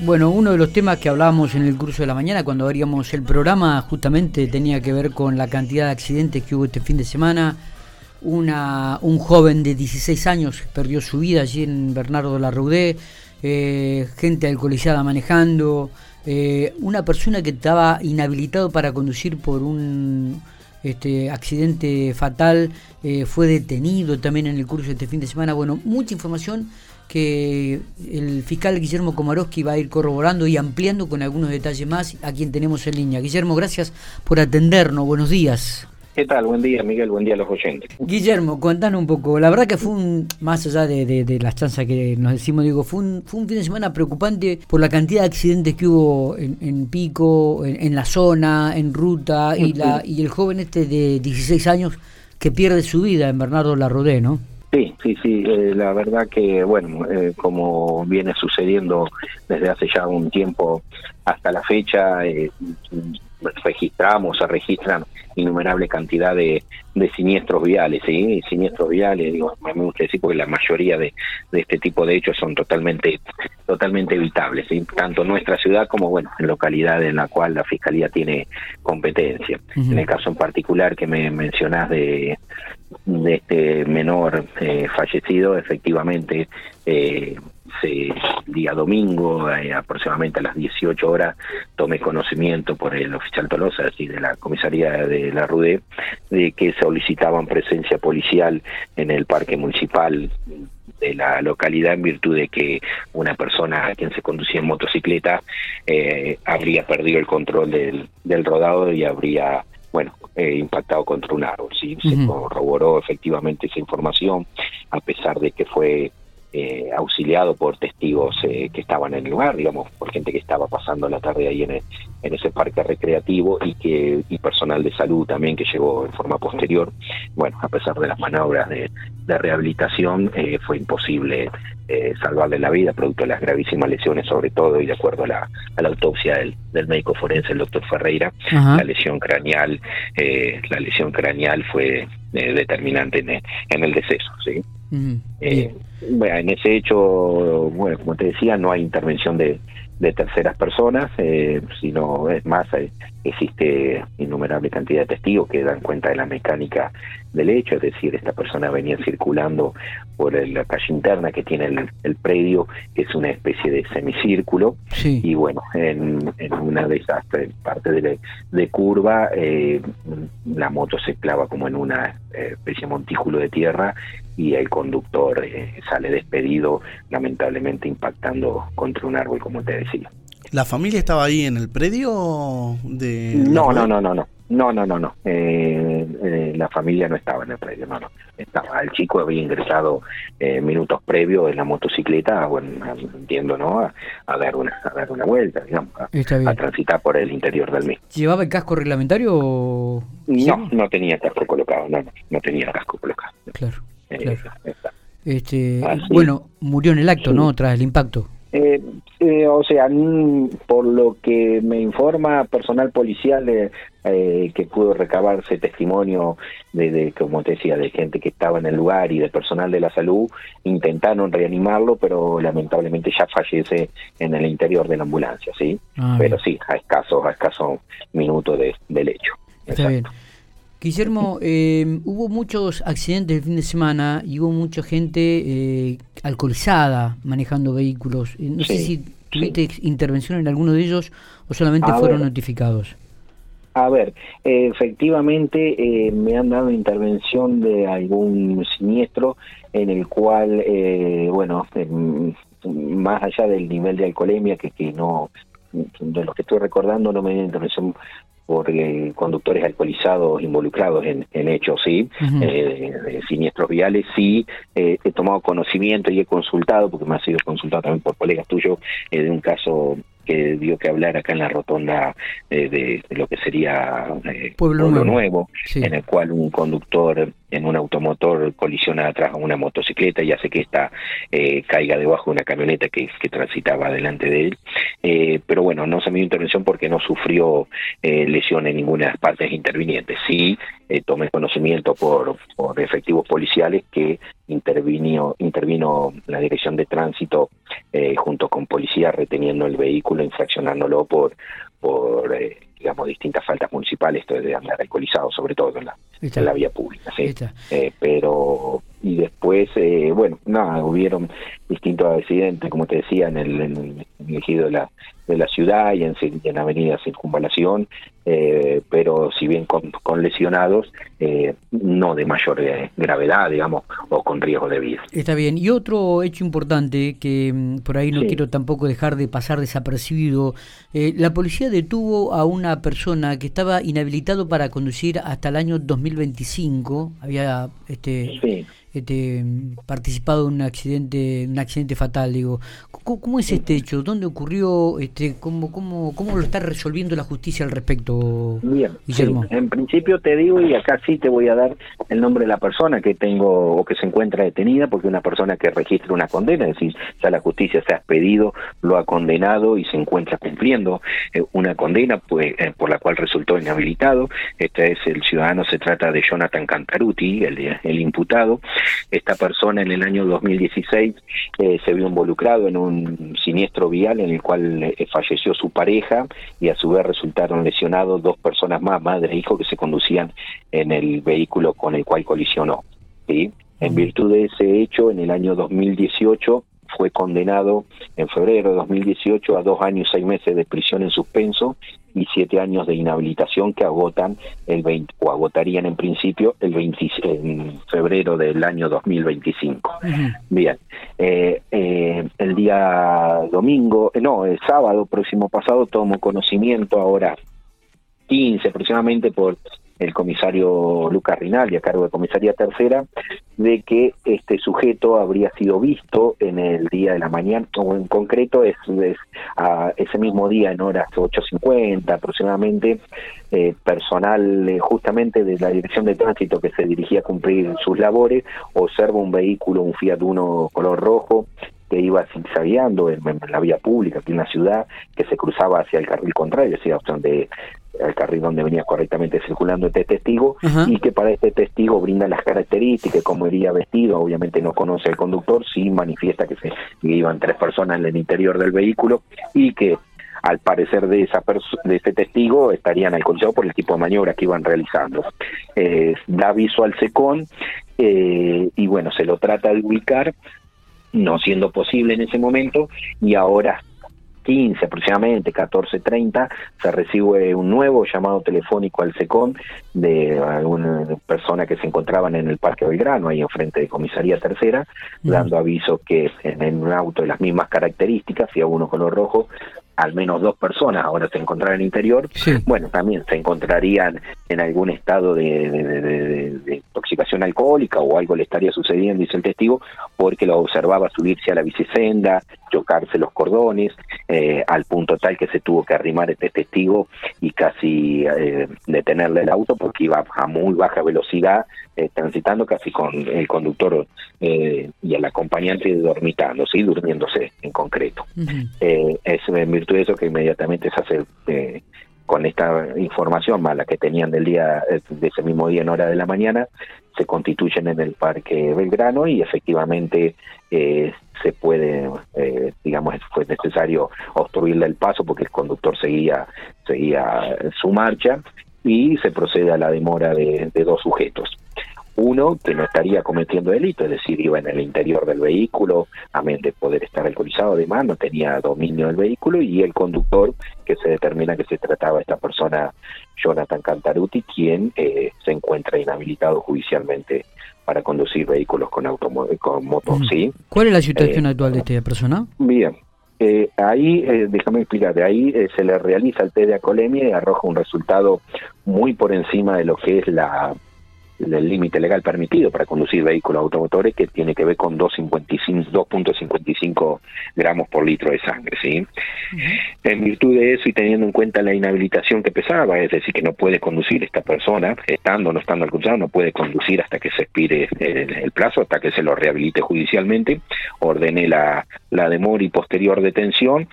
Bueno, uno de los temas que hablábamos en el curso de la mañana cuando abríamos el programa justamente tenía que ver con la cantidad de accidentes que hubo este fin de semana. Una, un joven de 16 años perdió su vida allí en Bernardo de la Roudé, eh, gente alcoholizada manejando, eh, una persona que estaba inhabilitado para conducir por un este accidente fatal eh, fue detenido también en el curso de este fin de semana. Bueno, mucha información que el fiscal Guillermo Komarowski va a ir corroborando y ampliando con algunos detalles más a quien tenemos en línea. Guillermo, gracias por atendernos. Buenos días. ¿Qué tal? Buen día, Miguel. Buen día a los oyentes. Guillermo, contanos un poco. La verdad que fue un, más allá de, las chanzas que nos decimos, digo, fue un, fue un fin de semana preocupante por la cantidad de accidentes que hubo en, Pico, en, la zona, en ruta, y, la, y el joven este de 16 años que pierde su vida en Bernardo Larrodé, ¿no? Sí, sí, sí, eh, la verdad que, bueno, eh, como viene sucediendo desde hace ya un tiempo hasta la fecha, eh, registramos, se registran innumerable cantidad de, siniestros viales, ¿sí? Siniestros viales, digo, me gusta decir porque la mayoría de, este tipo de hechos son totalmente totalmente evitables, ¿sí? tanto en nuestra ciudad como, bueno, en localidades en la cual la Fiscalía tiene competencia. En el caso en particular que me mencionás de de este menor eh, fallecido, efectivamente, eh, se, día domingo, eh, aproximadamente a las 18 horas, tomé conocimiento por el oficial Tolosa, así de la comisaría de la RUDE, de que solicitaban presencia policial en el parque municipal de la localidad en virtud de que una persona a quien se conducía en motocicleta habría perdido el control del, del rodado y habría bueno, eh, impactado contra un árbol. ¿sí? Se corroboró efectivamente esa información, a pesar de que fue eh, auxiliado por testigos eh, que estaban en el lugar, digamos, por gente que estaba pasando la tarde ahí en, en ese parque recreativo y que y personal de salud también que llegó en forma posterior. Bueno, a pesar de las maniobras de, de rehabilitación, fue imposible eh, salvarle la vida, producto de las gravísimas lesiones, sobre todo, y de acuerdo a la, a la autopsia del, del, médico forense, el doctor Ferreira, la lesión craneal, eh, la lesión craneal fue eh, determinante en, en, el deceso, ¿sí? Bueno, en ese hecho, bueno, como te decía, no hay intervención de, de terceras personas, sino es más, existe innumerable cantidad de testigos que dan cuenta de la mecánica del hecho, es decir, esta persona venía circulando por la calle interna que tiene el, predio, que es una especie de semicírculo, y bueno, en, una de esas partes de, curva, eh, la moto se clava como en una eh, especie de montículo de tierra y el conductor eh, sale despedido, lamentablemente impactando contra un árbol, como te decía. ¿La familia estaba ahí en el predio de...? No, no, no, no, no. No, no, no, no. Eh, eh, la familia no estaba en el predio, no, no. Estaba, el chico había ingresado eh, minutos previos en la motocicleta, bueno, entiendo, ¿no? A, dar una, a dar una vuelta, digamos, a, transitar por el interior del mismo. ¿Llevaba el casco reglamentario o...? No, no tenía casco colocado, no, no, no tenía casco colocado. Claro, claro. Este, bueno, murió en el acto, ¿no? Tras el impacto. Eh, eh, o sea, por lo que me informa personal policial eh, que pudo recabarse testimonio de, como te decía, de gente que estaba en el lugar y de personal de la salud, intentaron reanimarlo, pero lamentablemente ya fallece en el interior de la ambulancia, ¿sí? Ah, pero sí, a escasos, a escasos minutos del hecho. Está bien. Guillermo, eh, hubo muchos accidentes el fin de semana y hubo mucha gente eh, alcoholizada manejando vehículos. Eh, no sé si tuviste intervención en alguno de ellos o solamente fueron notificados. A ver, efectivamente me han dado intervención de algún siniestro en el cual, bueno, más allá del nivel de alcoholemia que, que no de los que estoy recordando no me dio intervención por eh, conductores alcoholizados involucrados en, hechos, sí, eh, de siniestros viales, sí, eh, he tomado conocimiento y he consultado, porque me ha sido consultado también por colegas tuyos, de un caso que dio que hablar acá en la rotonda de, lo que sería Pueblo, Nuevo, en el cual un conductor en un automotor colisiona atrás a una motocicleta y hace que ésta eh, caiga debajo de una camioneta que, transitaba delante de él. Eh, pero bueno, no se me dio intervención porque no sufrió eh, lesión en ninguna de las partes intervinientes. Sí, eh, tomé conocimiento por, por efectivos policiales que intervino, intervino la Dirección de Tránsito eh, junto con policía reteniendo el vehículo, infraccionándolo por, por digamos, distintas faltas municipales, esto de andar alcoholizado, sobre todo en la, en la vía pública. ¿sí? Eh, pero, y después, eh, bueno, nada, hubieron distintos accidentes, como te decía, en el, en el ejido de la, de la ciudad y en, en Avenida Circunvalación, eh, pero si bien con, con lesionados, eh, no de mayor eh, gravedad, digamos, o con riesgo de vida. Está bien. Y otro hecho importante que mm, por ahí no sí. quiero tampoco dejar de pasar desapercibido, eh, la policía detuvo a una persona que estaba inhabilitado para conducir hasta el año 2025, había este... Sí este, participado en un accidente, un accidente fatal, digo. ¿Cómo, cómo es este hecho? ¿Dónde ocurrió? Este, cómo, cómo, ¿Cómo lo está resolviendo la justicia al respecto, Bien, Guillermo? Sí. En principio te digo, y acá sí te voy a dar el nombre de la persona que tengo o que se encuentra detenida, porque una persona que registra una condena, es decir, ya la justicia se ha expedido, lo ha condenado y se encuentra cumpliendo eh, una condena pues, eh, por la cual resultó inhabilitado. Este es el ciudadano, se trata de Jonathan Cantaruti, el, el imputado. Esta persona en el año 2016 eh, se vio involucrado en un siniestro vial en el cual falleció su pareja y a su vez resultaron lesionados dos personas más, madre e hijo, que se conducían en el vehículo con el cual colisionó. ¿sí? En virtud de ese hecho, en el año 2018 fue condenado en febrero de 2018 a dos años y seis meses de prisión en suspenso y siete años de inhabilitación que agotan el 20, o agotarían en principio el 20, en febrero del año 2025. Uh -huh. Bien, eh, eh, el día domingo, eh, no, el sábado próximo pasado tomo conocimiento ahora 15 aproximadamente por el comisario Lucas Rinaldi a cargo de comisaría tercera de que este sujeto habría sido visto en el día de la mañana o en concreto es, a ese mismo día en horas 8.50 aproximadamente eh, personal eh, justamente de la dirección de tránsito que se dirigía a cumplir sus labores observa un vehículo un Fiat Uno color rojo que iba zigzagueando en, en, la vía pública aquí en la ciudad, que se cruzaba hacia el carril contrario, hacia donde el carril donde venía correctamente circulando este testigo uh -huh. y que para este testigo brinda las características, como iría vestido, obviamente no conoce el conductor, sí manifiesta que se que iban tres personas en el interior del vehículo y que al parecer de esa de ese testigo estarían alcoholizados por el tipo de maniobra que iban realizando. Eh, da aviso al SECON eh, y bueno, se lo trata de ubicar, no siendo posible en ese momento, y ahora 15 aproximadamente, 14.30, se recibe un nuevo llamado telefónico al SECOM de alguna persona que se encontraban en el Parque Belgrano, ahí enfrente de Comisaría Tercera, mm. dando aviso que en un auto de las mismas características, Fiat uno color rojo, al menos dos personas ahora se encontraran en el interior, sí. bueno, también se encontrarían en algún estado de, de, de, de, intoxicación alcohólica o algo le estaría sucediendo, dice el testigo, porque lo observaba subirse a la bicicenda, chocarse los cordones, eh, al punto tal que se tuvo que arrimar este testigo y casi eh, detenerle el auto porque iba a muy baja velocidad, eh, transitando casi con el conductor y el acompañante dormitando, ¿sí? durmiéndose en concreto. Uh -huh. es en virtud de eso que inmediatamente se hace eh, con esta información más la que tenían del día de ese mismo día en hora de la mañana se constituyen en el parque Belgrano y efectivamente eh, se puede eh, digamos fue necesario obstruirle el paso porque el conductor seguía seguía su marcha y se procede a la demora de, de dos sujetos uno que no estaría cometiendo delito, es decir, iba en el interior del vehículo, a menos de poder estar alcoholizado, además no tenía dominio del vehículo, y el conductor, que se determina que se trataba de esta persona, Jonathan Cantaruti, quien eh, se encuentra inhabilitado judicialmente para conducir vehículos con, con motos, mm. ¿sí? ¿Cuál es la situación eh, actual de esta persona? Bien, eh, ahí, eh, déjame explicar, ahí eh, se le realiza el test de acolemia y arroja un resultado muy por encima de lo que es la el límite legal permitido para conducir vehículos automotores que tiene que ver con 2.55 gramos por litro de sangre. ¿sí? En virtud de eso y teniendo en cuenta la inhabilitación que pesaba, es decir, que no puede conducir esta persona, estando o no estando al no puede conducir hasta que se expire el, plazo, hasta que se lo rehabilite judicialmente, ordené la, la demora y posterior detención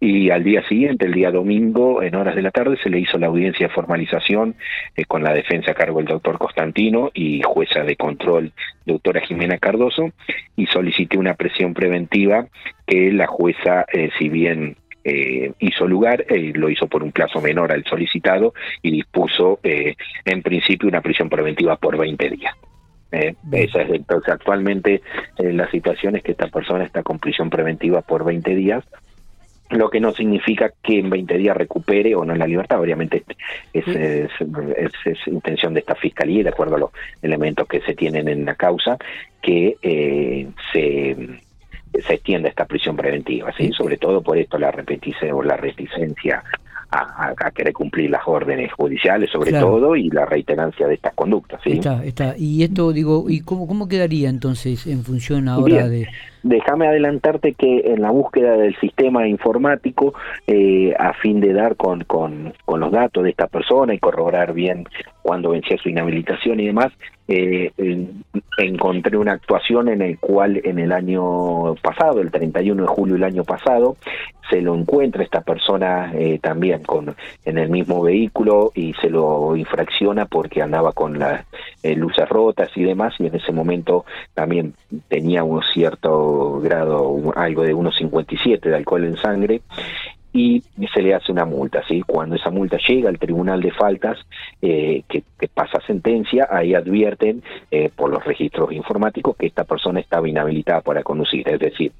y al día siguiente, el día domingo, en horas de la tarde, se le hizo la audiencia de formalización eh, con la defensa a cargo del doctor Constantino y jueza de control, doctora Jimena Cardoso, y solicité una presión preventiva que la jueza, eh, si bien eh, hizo lugar, lo hizo por un plazo menor al solicitado y dispuso en principio una prisión preventiva por 20 días. esa es entonces actualmente la situación es que esta persona está con prisión preventiva por 20 días lo que no significa que en 20 días recupere o no la libertad, obviamente es, es, intención de esta fiscalía, de acuerdo a los elementos que se tienen en la causa, que eh, se, se extienda esta prisión preventiva, ¿sí? sobre todo por esto la repetición o la reticencia a, querer cumplir las órdenes judiciales sobre todo y la reiterancia de estas conductas. ¿sí? Está, está. Y esto, digo, ¿y cómo, cómo quedaría entonces en función ahora de...? Déjame adelantarte que en la búsqueda del sistema informático, eh, a fin de dar con, con, los datos de esta persona y corroborar bien cuándo vencía su inhabilitación y demás, eh, encontré una actuación en el cual en el año pasado, el 31 de julio del año pasado, se lo encuentra esta persona eh, también con en el mismo vehículo y se lo infracciona porque andaba con las eh, luces rotas y demás y en ese momento también tenía un cierto grado, algo de 1,57 de alcohol en sangre y se le hace una multa, ¿sí? Cuando esa multa llega al tribunal de faltas eh, que, pasa sentencia, ahí advierten eh, por los registros informáticos que esta persona estaba inhabilitada para conducir, es decir,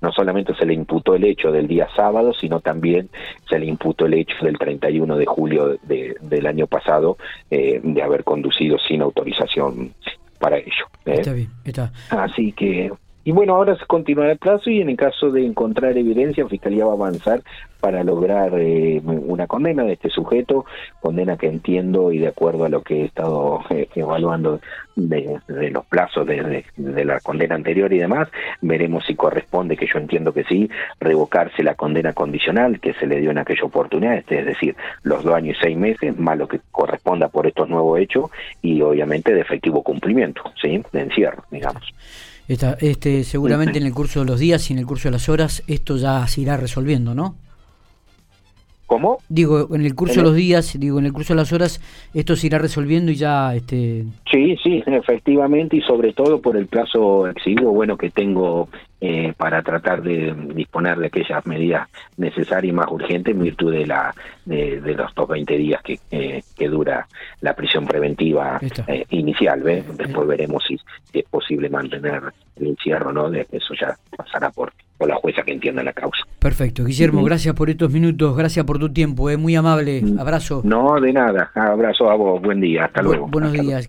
no solamente se le imputó el hecho del día sábado, sino también se le imputó el hecho del 31 de julio de, del año pasado eh, de haber conducido sin autorización para ello. Está bien, está. Así que y bueno, ahora se continúa el plazo y en el caso de encontrar evidencia, Fiscalía va a avanzar para lograr eh, una condena de este sujeto, condena que entiendo y de acuerdo a lo que he estado eh, evaluando de, los plazos de, la condena anterior y demás, veremos si corresponde, que yo entiendo que sí, revocarse la condena condicional que se le dio en aquella oportunidad, este, es decir, los dos años y seis meses, más lo que corresponda por estos nuevos hechos y obviamente de efectivo cumplimiento, ¿sí? de encierro, digamos este, seguramente en el curso de los días y en el curso de las horas esto ya se irá resolviendo, ¿no? ¿Cómo? Digo, en el curso de los días, digo, en el curso de las horas, esto se irá resolviendo y ya... este Sí, sí, efectivamente, y sobre todo por el plazo exigido, bueno, que tengo eh, para tratar de disponer de aquellas medidas necesarias y más urgentes en virtud de la de, los dos 20 días que, eh, que dura la prisión preventiva eh, inicial. ¿ves? Después veremos si, es posible mantener el encierro, ¿no? De, eso ya pasará por por la jueza que entienda la causa. Perfecto. Guillermo, gracias por estos minutos, gracias por tu tiempo, es muy amable. Mm. Abrazo. No, de nada. Abrazo a vos, buen día, hasta luego. Buenos días.